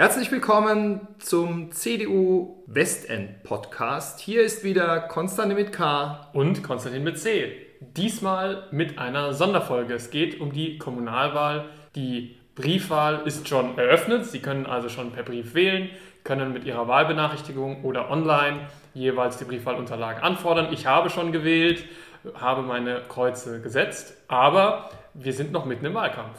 Herzlich willkommen zum CDU Westend Podcast. Hier ist wieder Konstantin mit K. Und Konstantin mit C. Diesmal mit einer Sonderfolge. Es geht um die Kommunalwahl. Die Briefwahl ist schon eröffnet. Sie können also schon per Brief wählen, können mit Ihrer Wahlbenachrichtigung oder online jeweils die Briefwahlunterlagen anfordern. Ich habe schon gewählt, habe meine Kreuze gesetzt, aber wir sind noch mitten im Wahlkampf.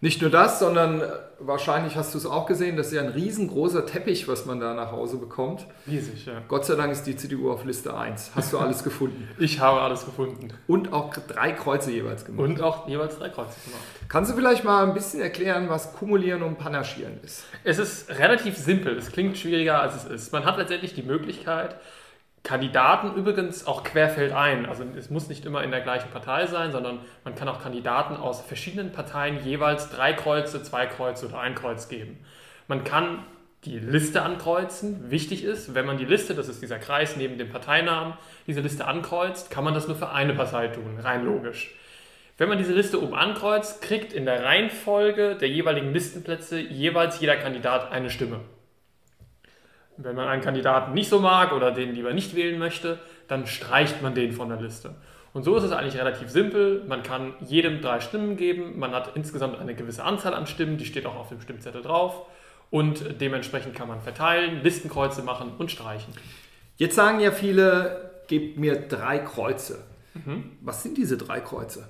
Nicht nur das, sondern wahrscheinlich hast du es auch gesehen, das ist ja ein riesengroßer Teppich, was man da nach Hause bekommt. Riesig, ja. Gott sei Dank ist die CDU auf Liste 1. Hast du alles gefunden? Ich habe alles gefunden. Und auch drei Kreuze jeweils gemacht. Und auch jeweils drei Kreuze gemacht. Kannst du vielleicht mal ein bisschen erklären, was Kumulieren und Panaschieren ist? Es ist relativ simpel. Es klingt schwieriger, als es ist. Man hat letztendlich die Möglichkeit, Kandidaten übrigens auch querfeldein. Also es muss nicht immer in der gleichen Partei sein, sondern man kann auch Kandidaten aus verschiedenen Parteien jeweils drei Kreuze, zwei Kreuze oder ein Kreuz geben. Man kann die Liste ankreuzen. Wichtig ist, wenn man die Liste, das ist dieser Kreis neben dem Parteinamen, diese Liste ankreuzt, kann man das nur für eine Partei tun, rein logisch. Wenn man diese Liste oben ankreuzt, kriegt in der Reihenfolge der jeweiligen Listenplätze jeweils jeder Kandidat eine Stimme. Wenn man einen Kandidaten nicht so mag oder den lieber nicht wählen möchte, dann streicht man den von der Liste. Und so ist es eigentlich relativ simpel. Man kann jedem drei Stimmen geben. Man hat insgesamt eine gewisse Anzahl an Stimmen, die steht auch auf dem Stimmzettel drauf. Und dementsprechend kann man verteilen, Listenkreuze machen und streichen. Jetzt sagen ja viele, gebt mir drei Kreuze. Mhm. Was sind diese drei Kreuze?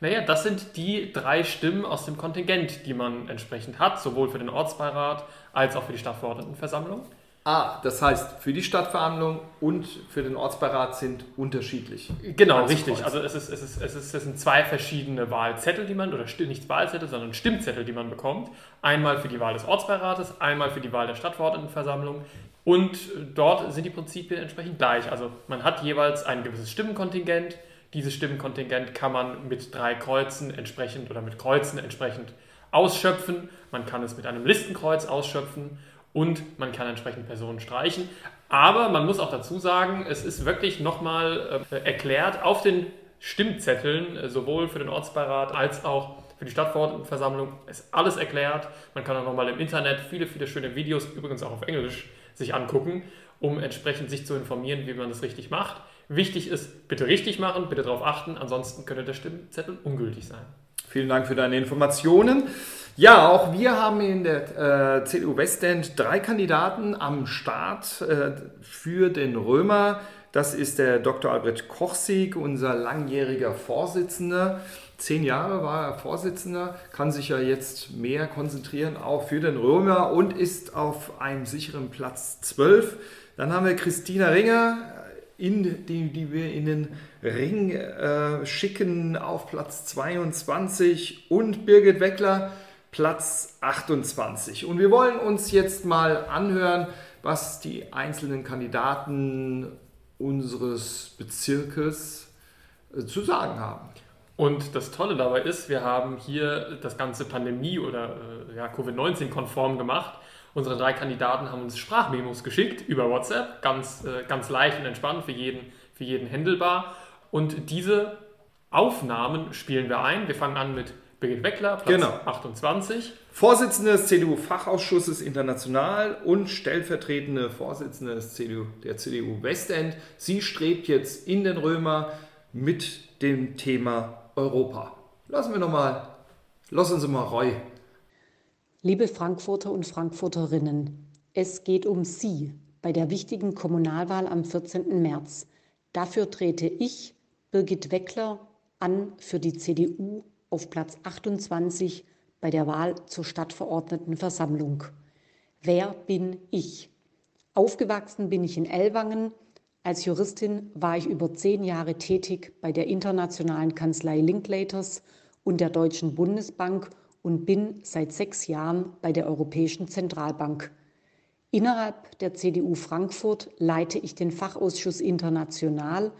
Naja, das sind die drei Stimmen aus dem Kontingent, die man entsprechend hat, sowohl für den Ortsbeirat als auch für die Stadtverordnetenversammlung. Ah, das heißt, für die Stadtverhandlung und für den Ortsbeirat sind unterschiedlich. Genau, richtig. Also es, ist, es, ist, es, ist, es sind zwei verschiedene Wahlzettel, die man, oder nicht Wahlzettel, sondern Stimmzettel, die man bekommt. Einmal für die Wahl des Ortsbeirates, einmal für die Wahl der Stadtverordnetenversammlung. Und dort sind die Prinzipien entsprechend gleich. Also man hat jeweils ein gewisses Stimmenkontingent. Dieses Stimmenkontingent kann man mit drei Kreuzen entsprechend oder mit Kreuzen entsprechend ausschöpfen. Man kann es mit einem Listenkreuz ausschöpfen und man kann entsprechend Personen streichen. Aber man muss auch dazu sagen, es ist wirklich nochmal äh, erklärt auf den Stimmzetteln, äh, sowohl für den Ortsbeirat als auch für die Stadtverordnetenversammlung, ist alles erklärt. Man kann auch nochmal im Internet viele, viele schöne Videos, übrigens auch auf Englisch, sich angucken, um entsprechend sich zu informieren, wie man das richtig macht. Wichtig ist, bitte richtig machen, bitte darauf achten, ansonsten könnte der Stimmzettel ungültig sein. Vielen Dank für deine Informationen. Ja, auch wir haben in der äh, CDU Westend drei Kandidaten am Start äh, für den Römer. Das ist der Dr. Albrecht Kochsieg, unser langjähriger Vorsitzender. Zehn Jahre war er Vorsitzender, kann sich ja jetzt mehr konzentrieren auch für den Römer und ist auf einem sicheren Platz 12. Dann haben wir Christina Ringer, in, die, die wir in den Ring äh, schicken auf Platz 22 und Birgit Weckler Platz 28. Und wir wollen uns jetzt mal anhören, was die einzelnen Kandidaten unseres Bezirkes äh, zu sagen haben. Und das Tolle dabei ist, wir haben hier das ganze Pandemie- oder äh, ja, Covid-19-konform gemacht. Unsere drei Kandidaten haben uns Sprachmemos geschickt über WhatsApp, ganz, äh, ganz leicht und entspannt für jeden, für jeden händelbar. Und diese Aufnahmen spielen wir ein. Wir fangen an mit Birgit Weckler, Platz genau. 28. Vorsitzende des CDU-Fachausschusses International und stellvertretende Vorsitzende des CDU, der CDU Westend. Sie strebt jetzt in den Römer mit dem Thema Europa. Lassen wir nochmal, lassen Sie mal Roy. Liebe Frankfurter und Frankfurterinnen, es geht um Sie bei der wichtigen Kommunalwahl am 14. März. Dafür trete ich, Birgit Weckler, an für die CDU auf Platz 28 bei der Wahl zur Stadtverordnetenversammlung. Wer bin ich? Aufgewachsen bin ich in Ellwangen. Als Juristin war ich über zehn Jahre tätig bei der internationalen Kanzlei Linklaters und der Deutschen Bundesbank und bin seit sechs Jahren bei der Europäischen Zentralbank. Innerhalb der CDU Frankfurt leite ich den Fachausschuss International,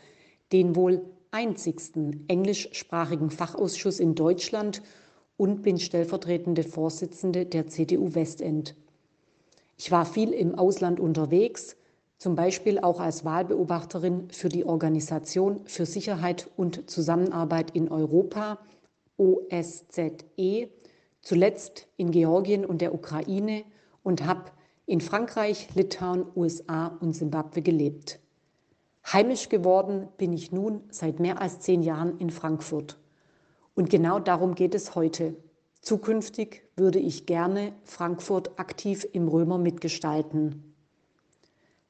den wohl einzigsten englischsprachigen Fachausschuss in Deutschland und bin stellvertretende Vorsitzende der CDU Westend. Ich war viel im Ausland unterwegs, zum Beispiel auch als Wahlbeobachterin für die Organisation für Sicherheit und Zusammenarbeit in Europa, OSZE, zuletzt in Georgien und der Ukraine und habe in Frankreich, Litauen, USA und Simbabwe gelebt. Heimisch geworden bin ich nun seit mehr als zehn Jahren in Frankfurt. Und genau darum geht es heute. Zukünftig würde ich gerne Frankfurt aktiv im Römer mitgestalten.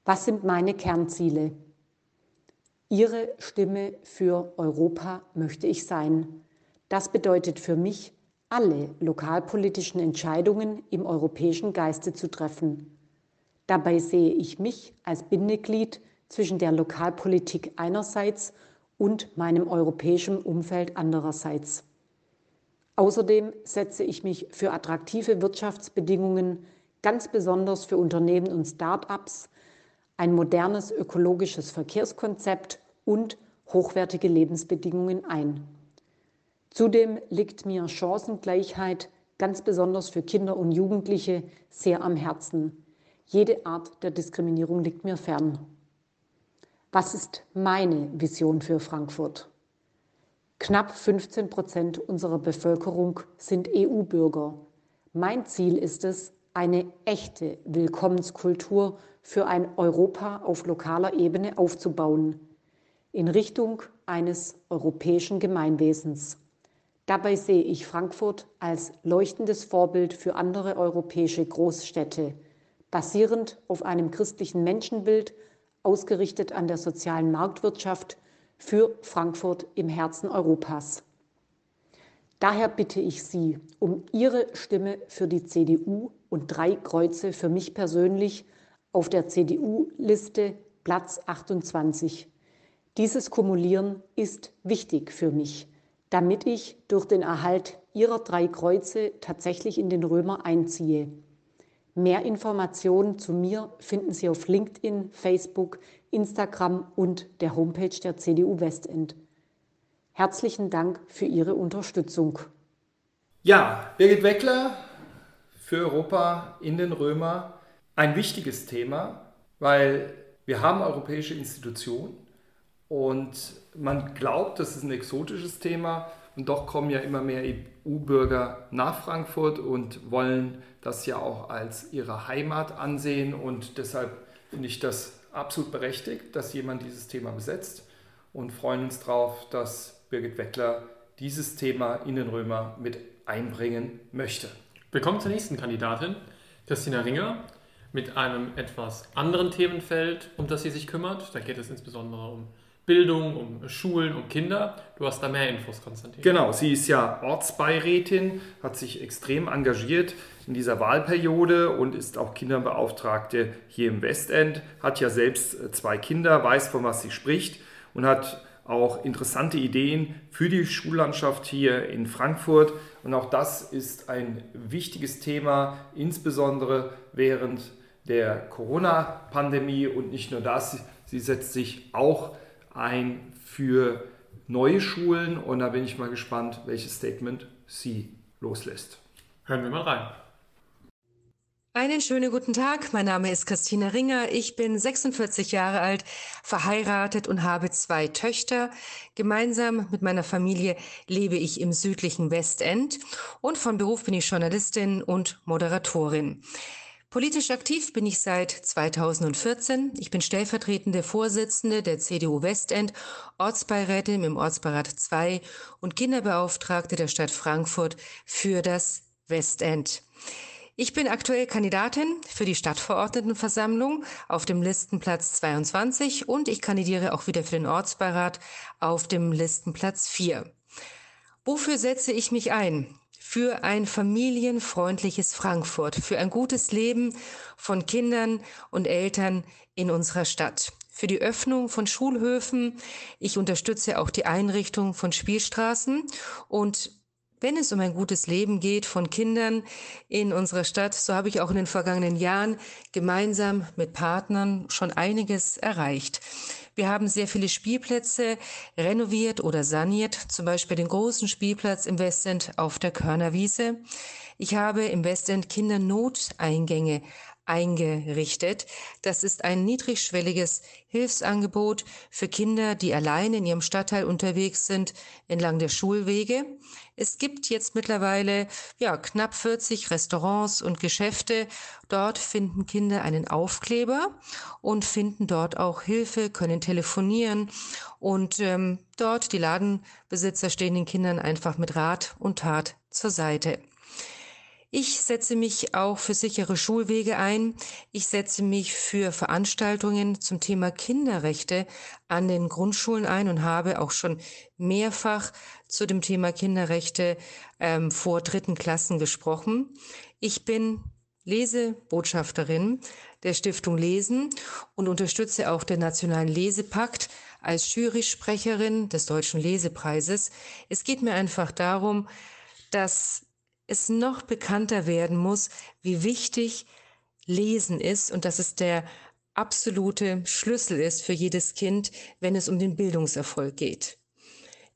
Was sind meine Kernziele? Ihre Stimme für Europa möchte ich sein. Das bedeutet für mich, alle lokalpolitischen Entscheidungen im europäischen Geiste zu treffen. Dabei sehe ich mich als Bindeglied zwischen der Lokalpolitik einerseits und meinem europäischen Umfeld andererseits. Außerdem setze ich mich für attraktive Wirtschaftsbedingungen, ganz besonders für Unternehmen und Start-ups, ein modernes ökologisches Verkehrskonzept und hochwertige Lebensbedingungen ein. Zudem liegt mir Chancengleichheit ganz besonders für Kinder und Jugendliche sehr am Herzen. Jede Art der Diskriminierung liegt mir fern. Was ist meine Vision für Frankfurt? Knapp 15 Prozent unserer Bevölkerung sind EU-Bürger. Mein Ziel ist es, eine echte Willkommenskultur für ein Europa auf lokaler Ebene aufzubauen, in Richtung eines europäischen Gemeinwesens. Dabei sehe ich Frankfurt als leuchtendes Vorbild für andere europäische Großstädte, basierend auf einem christlichen Menschenbild, ausgerichtet an der sozialen Marktwirtschaft für Frankfurt im Herzen Europas. Daher bitte ich Sie um Ihre Stimme für die CDU und drei Kreuze für mich persönlich auf der CDU-Liste Platz 28. Dieses Kumulieren ist wichtig für mich, damit ich durch den Erhalt Ihrer drei Kreuze tatsächlich in den Römer einziehe. Mehr Informationen zu mir finden Sie auf LinkedIn, Facebook, Instagram und der Homepage der CDU Westend. Herzlichen Dank für Ihre Unterstützung. Ja, Birgit Weckler für Europa in den Römer. Ein wichtiges Thema, weil wir haben europäische Institutionen und man glaubt, das ist ein exotisches Thema und doch kommen ja immer mehr EU-Bürger nach Frankfurt und wollen das ja auch als ihre Heimat ansehen und deshalb finde ich das absolut berechtigt, dass jemand dieses Thema besetzt und freuen uns darauf, dass Birgit Weckler dieses Thema in den Römer mit einbringen möchte. Wir kommen zur nächsten Kandidatin, Christina Ringer, mit einem etwas anderen Themenfeld, um das sie sich kümmert. Da geht es insbesondere um Bildung, um Schulen, um Kinder. Du hast da mehr Infos, Konstantin. Genau, sie ist ja Ortsbeirätin, hat sich extrem engagiert in dieser Wahlperiode und ist auch Kinderbeauftragte hier im Westend, hat ja selbst zwei Kinder, weiß, von was sie spricht und hat auch interessante Ideen für die Schullandschaft hier in Frankfurt. Und auch das ist ein wichtiges Thema, insbesondere während der Corona-Pandemie. Und nicht nur das, sie setzt sich auch ein für neue Schulen. Und da bin ich mal gespannt, welches Statement sie loslässt. Hören wir mal rein. Einen schönen guten Tag. Mein Name ist Christina Ringer. Ich bin 46 Jahre alt, verheiratet und habe zwei Töchter. Gemeinsam mit meiner Familie lebe ich im südlichen Westend und von Beruf bin ich Journalistin und Moderatorin. Politisch aktiv bin ich seit 2014. Ich bin stellvertretende Vorsitzende der CDU Westend, Ortsbeirätin im Ortsbeirat 2 und Kinderbeauftragte der Stadt Frankfurt für das Westend. Ich bin aktuell Kandidatin für die Stadtverordnetenversammlung auf dem Listenplatz 22 und ich kandidiere auch wieder für den Ortsbeirat auf dem Listenplatz 4. Wofür setze ich mich ein? Für ein familienfreundliches Frankfurt, für ein gutes Leben von Kindern und Eltern in unserer Stadt für die Öffnung von Schulhöfen. Ich unterstütze auch die Einrichtung von Spielstraßen und wenn es um ein gutes Leben geht von Kindern in unserer Stadt, so habe ich auch in den vergangenen Jahren gemeinsam mit Partnern schon einiges erreicht. Wir haben sehr viele Spielplätze renoviert oder saniert, zum Beispiel den großen Spielplatz im Westend auf der Körnerwiese. Ich habe im Westend Kindernoteingänge eingerichtet. Das ist ein niedrigschwelliges Hilfsangebot für Kinder, die allein in ihrem Stadtteil unterwegs sind, entlang der Schulwege. Es gibt jetzt mittlerweile ja, knapp 40 Restaurants und Geschäfte. Dort finden Kinder einen Aufkleber und finden dort auch Hilfe, können telefonieren und ähm, dort die Ladenbesitzer stehen den Kindern einfach mit Rat und Tat zur Seite. Ich setze mich auch für sichere Schulwege ein. Ich setze mich für Veranstaltungen zum Thema Kinderrechte an den Grundschulen ein und habe auch schon mehrfach zu dem Thema Kinderrechte ähm, vor dritten Klassen gesprochen. Ich bin Lesebotschafterin der Stiftung Lesen und unterstütze auch den Nationalen Lesepakt als Jurysprecherin des Deutschen Lesepreises. Es geht mir einfach darum, dass es noch bekannter werden muss, wie wichtig Lesen ist und dass es der absolute Schlüssel ist für jedes Kind, wenn es um den Bildungserfolg geht.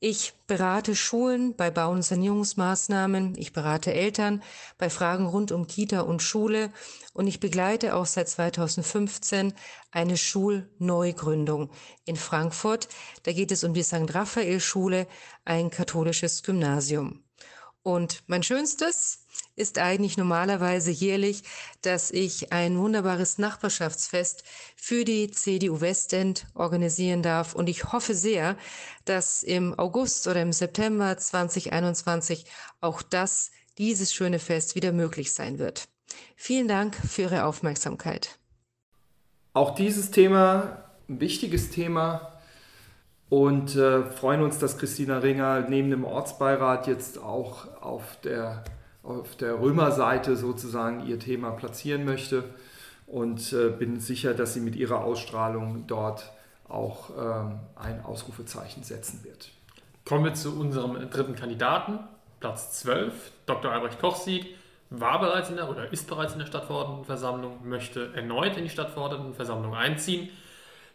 Ich berate Schulen bei Bau- und Sanierungsmaßnahmen, ich berate Eltern bei Fragen rund um Kita und Schule und ich begleite auch seit 2015 eine Schulneugründung in Frankfurt. Da geht es um die St. Raphael Schule, ein katholisches Gymnasium. Und mein Schönstes ist eigentlich normalerweise jährlich, dass ich ein wunderbares Nachbarschaftsfest für die CDU Westend organisieren darf. Und ich hoffe sehr, dass im August oder im September 2021 auch das, dieses schöne Fest wieder möglich sein wird. Vielen Dank für Ihre Aufmerksamkeit. Auch dieses Thema, ein wichtiges Thema, und äh, freuen uns, dass Christina Ringer neben dem Ortsbeirat jetzt auch auf der, auf der Römerseite sozusagen ihr Thema platzieren möchte und äh, bin sicher, dass sie mit ihrer Ausstrahlung dort auch ähm, ein Ausrufezeichen setzen wird. Kommen wir zu unserem dritten Kandidaten, Platz 12, Dr. Albrecht Kochsieg, war bereits in der oder ist bereits in der Stadtverordnetenversammlung, möchte erneut in die Stadtverordnetenversammlung einziehen.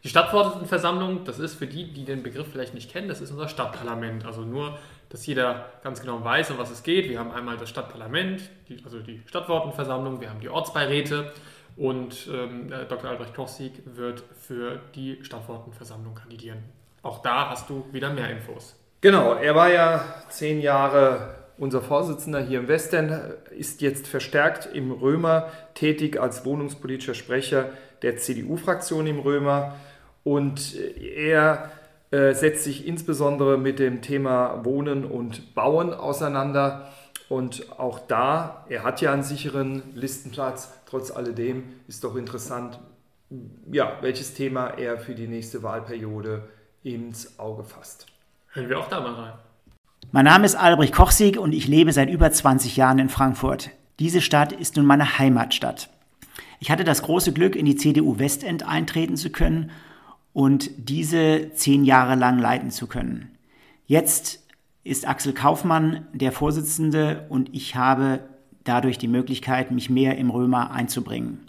Die Stadtverordnetenversammlung, das ist für die, die den Begriff vielleicht nicht kennen, das ist unser Stadtparlament. Also nur, dass jeder ganz genau weiß, um was es geht. Wir haben einmal das Stadtparlament, die, also die Stadtverordnetenversammlung, wir haben die Ortsbeiräte und ähm, Dr. Albrecht Kochsieg wird für die Stadtverordnetenversammlung kandidieren. Auch da hast du wieder mehr Infos. Genau, er war ja zehn Jahre unser Vorsitzender hier im Westen, ist jetzt verstärkt im Römer tätig als wohnungspolitischer Sprecher der CDU-Fraktion im Römer. Und er äh, setzt sich insbesondere mit dem Thema Wohnen und Bauen auseinander. Und auch da, er hat ja einen sicheren Listenplatz, trotz alledem ist doch interessant, ja, welches Thema er für die nächste Wahlperiode ins Auge fasst. Hören wir auch da mal rein. Mein Name ist Albrecht Kochsieg und ich lebe seit über 20 Jahren in Frankfurt. Diese Stadt ist nun meine Heimatstadt. Ich hatte das große Glück, in die CDU Westend eintreten zu können und diese zehn Jahre lang leiten zu können. Jetzt ist Axel Kaufmann der Vorsitzende und ich habe dadurch die Möglichkeit, mich mehr im Römer einzubringen.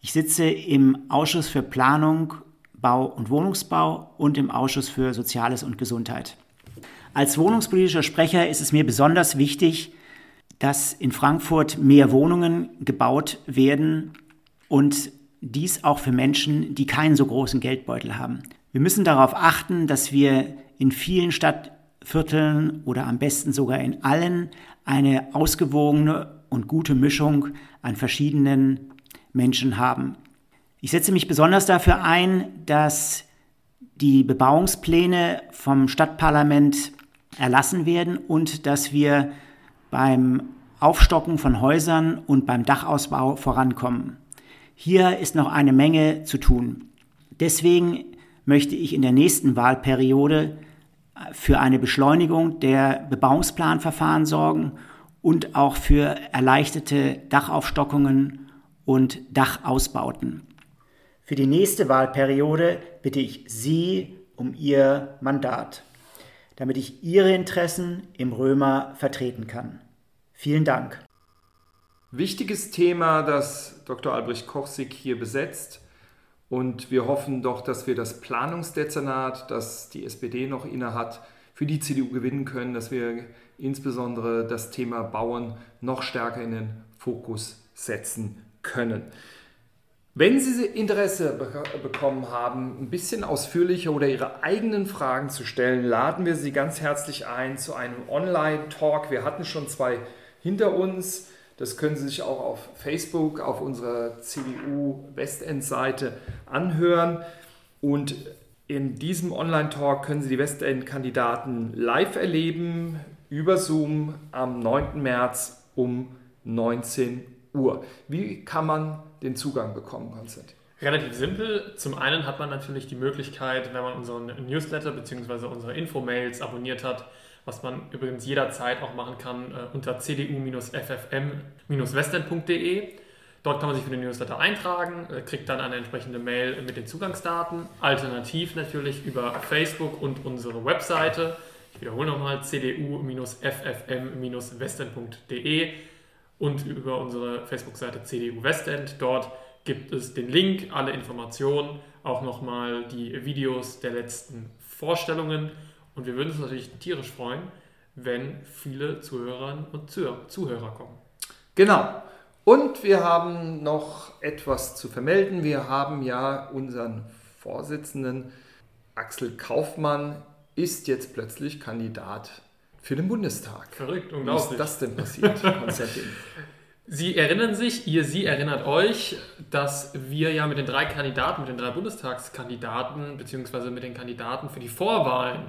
Ich sitze im Ausschuss für Planung, Bau und Wohnungsbau und im Ausschuss für Soziales und Gesundheit. Als wohnungspolitischer Sprecher ist es mir besonders wichtig, dass in Frankfurt mehr Wohnungen gebaut werden und dies auch für Menschen, die keinen so großen Geldbeutel haben. Wir müssen darauf achten, dass wir in vielen Stadtvierteln oder am besten sogar in allen eine ausgewogene und gute Mischung an verschiedenen Menschen haben. Ich setze mich besonders dafür ein, dass die Bebauungspläne vom Stadtparlament erlassen werden und dass wir beim Aufstocken von Häusern und beim Dachausbau vorankommen. Hier ist noch eine Menge zu tun. Deswegen möchte ich in der nächsten Wahlperiode für eine Beschleunigung der Bebauungsplanverfahren sorgen und auch für erleichterte Dachaufstockungen und Dachausbauten. Für die nächste Wahlperiode bitte ich Sie um Ihr Mandat, damit ich Ihre Interessen im Römer vertreten kann. Vielen Dank. Wichtiges Thema, das Dr. Albrecht Kochsig hier besetzt. Und wir hoffen doch, dass wir das Planungsdezernat, das die SPD noch innehat, für die CDU gewinnen können, dass wir insbesondere das Thema Bauen noch stärker in den Fokus setzen können. Wenn Sie Interesse bekommen haben, ein bisschen ausführlicher oder Ihre eigenen Fragen zu stellen, laden wir Sie ganz herzlich ein zu einem Online-Talk. Wir hatten schon zwei hinter uns. Das können Sie sich auch auf Facebook, auf unserer CDU Westend-Seite anhören. Und in diesem Online-Talk können Sie die Westend-Kandidaten live erleben über Zoom am 9. März um 19 Uhr. Wie kann man den Zugang bekommen, Konstantin? Relativ simpel. Zum einen hat man natürlich die Möglichkeit, wenn man unseren Newsletter bzw. unsere Infomails abonniert hat, was man übrigens jederzeit auch machen kann äh, unter cdu-ffm-western.de. Dort kann man sich für den Newsletter eintragen, äh, kriegt dann eine entsprechende Mail mit den Zugangsdaten. Alternativ natürlich über Facebook und unsere Webseite. Ich wiederhole nochmal cdu-ffm-western.de und über unsere Facebook-Seite CDU Westend. Dort gibt es den Link, alle Informationen, auch nochmal die Videos der letzten Vorstellungen. Und wir würden uns natürlich tierisch freuen, wenn viele Zuhörerinnen und Zuhörer kommen. Genau. Und wir haben noch etwas zu vermelden. Wir haben ja unseren Vorsitzenden Axel Kaufmann ist jetzt plötzlich Kandidat für den Bundestag. Verrückt, unglaublich. Wie ist das denn passiert, Konstantin? Sie erinnern sich, ihr, Sie erinnert euch, dass wir ja mit den drei Kandidaten, mit den drei Bundestagskandidaten, beziehungsweise mit den Kandidaten für die Vorwahlen,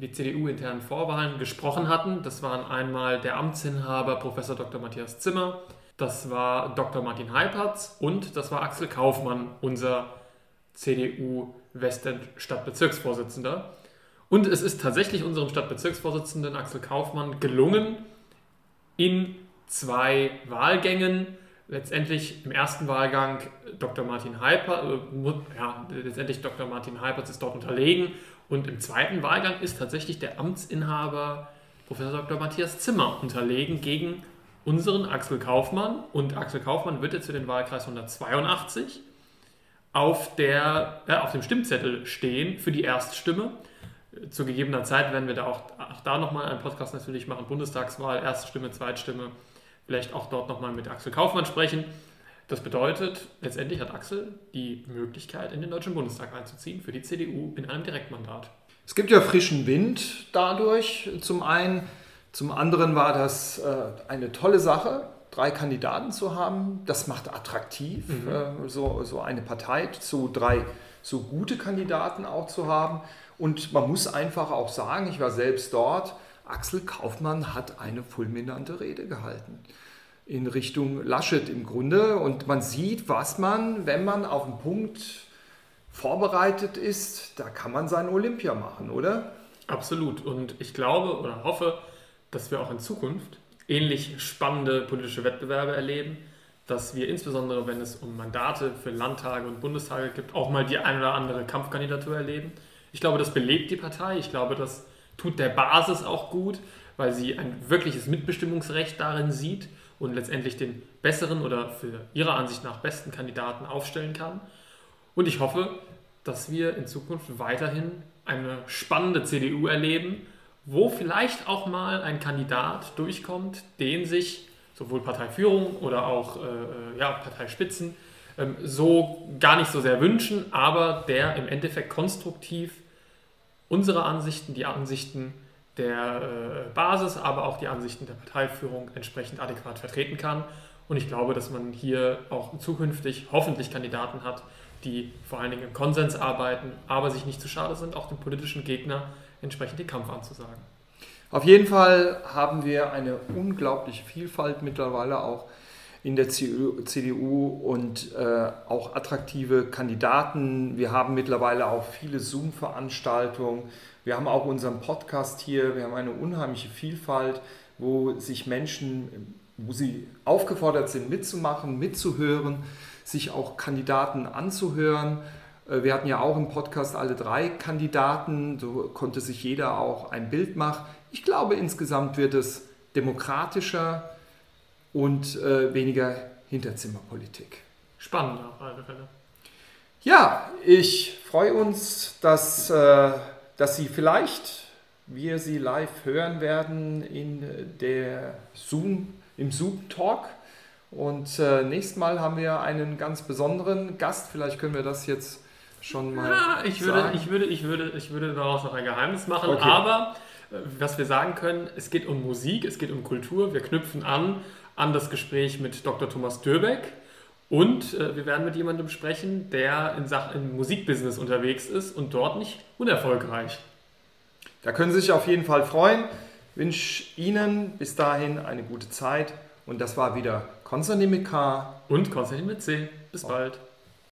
für die CDU-internen Vorwahlen gesprochen hatten. Das waren einmal der Amtsinhaber Professor Dr. Matthias Zimmer, das war Dr. Martin Heipertz und das war Axel Kaufmann, unser CDU-Westend-Stadtbezirksvorsitzender. Und es ist tatsächlich unserem Stadtbezirksvorsitzenden Axel Kaufmann gelungen, in zwei Wahlgängen, letztendlich im ersten Wahlgang Dr. Martin Heipert, äh, ja, letztendlich Dr. Martin Heipert ist dort unterlegen und im zweiten Wahlgang ist tatsächlich der Amtsinhaber Professor Dr. Matthias Zimmer unterlegen gegen unseren Axel Kaufmann und Axel Kaufmann wird jetzt für den Wahlkreis 182 auf, der, äh, auf dem Stimmzettel stehen für die Erststimme zu gegebener Zeit werden wir da auch, auch da nochmal einen Podcast natürlich machen, Bundestagswahl, erste Stimme, Zweitstimme, vielleicht auch dort nochmal mit Axel Kaufmann sprechen. Das bedeutet, letztendlich hat Axel die Möglichkeit, in den Deutschen Bundestag einzuziehen für die CDU in einem Direktmandat. Es gibt ja frischen Wind dadurch, zum einen. Zum anderen war das äh, eine tolle Sache, drei Kandidaten zu haben. Das macht attraktiv, mhm. äh, so, so eine Partei zu drei so gute Kandidaten auch zu haben. Und man muss einfach auch sagen, ich war selbst dort, Axel Kaufmann hat eine fulminante Rede gehalten in Richtung Laschet im Grunde. Und man sieht, was man, wenn man auf den Punkt vorbereitet ist, da kann man sein Olympia machen, oder? Absolut. Und ich glaube oder hoffe, dass wir auch in Zukunft ähnlich spannende politische Wettbewerbe erleben, dass wir insbesondere, wenn es um Mandate für Landtage und Bundestage gibt, auch mal die eine oder andere Kampfkandidatur erleben. Ich glaube, das belebt die Partei. Ich glaube, das tut der Basis auch gut, weil sie ein wirkliches Mitbestimmungsrecht darin sieht und letztendlich den besseren oder für ihrer Ansicht nach besten Kandidaten aufstellen kann. Und ich hoffe, dass wir in Zukunft weiterhin eine spannende CDU erleben, wo vielleicht auch mal ein Kandidat durchkommt, den sich sowohl Parteiführung oder auch äh, äh ja, Parteispitzen ähm, so gar nicht so sehr wünschen, aber der im Endeffekt konstruktiv unsere Ansichten, die Ansichten der äh, Basis, aber auch die Ansichten der Parteiführung entsprechend adäquat vertreten kann. Und ich glaube, dass man hier auch zukünftig hoffentlich Kandidaten hat, die vor allen Dingen im Konsens arbeiten, aber sich nicht zu schade sind, auch dem politischen Gegner entsprechend den Kampf anzusagen. Auf jeden Fall haben wir eine unglaubliche Vielfalt mittlerweile auch in der CDU und äh, auch attraktive Kandidaten. Wir haben mittlerweile auch viele Zoom-Veranstaltungen. Wir haben auch unseren Podcast hier. Wir haben eine unheimliche Vielfalt, wo sich Menschen, wo sie aufgefordert sind, mitzumachen, mitzuhören, sich auch Kandidaten anzuhören. Äh, wir hatten ja auch im Podcast alle drei Kandidaten, so konnte sich jeder auch ein Bild machen. Ich glaube, insgesamt wird es demokratischer, und äh, weniger Hinterzimmerpolitik. Spannend auf alle Fälle. Ja, ich freue uns, dass, äh, dass Sie vielleicht, wir Sie live hören werden in der Zoom, im Zoom-Talk Und äh, nächstes Mal haben wir einen ganz besonderen Gast. Vielleicht können wir das jetzt schon mal. Ja, ich würde, sagen. ich würde, ich würde, ich würde daraus noch ein Geheimnis machen. Okay. Aber äh, was wir sagen können, es geht um Musik, es geht um Kultur. Wir knüpfen an an das Gespräch mit Dr. Thomas Dürbeck. Und äh, wir werden mit jemandem sprechen, der in Sachen im Musikbusiness unterwegs ist und dort nicht unerfolgreich. Da können Sie sich auf jeden Fall freuen. Ich wünsche Ihnen bis dahin eine gute Zeit. Und das war wieder Konstantin mit K. Und Konstantin mit C. Bis bald.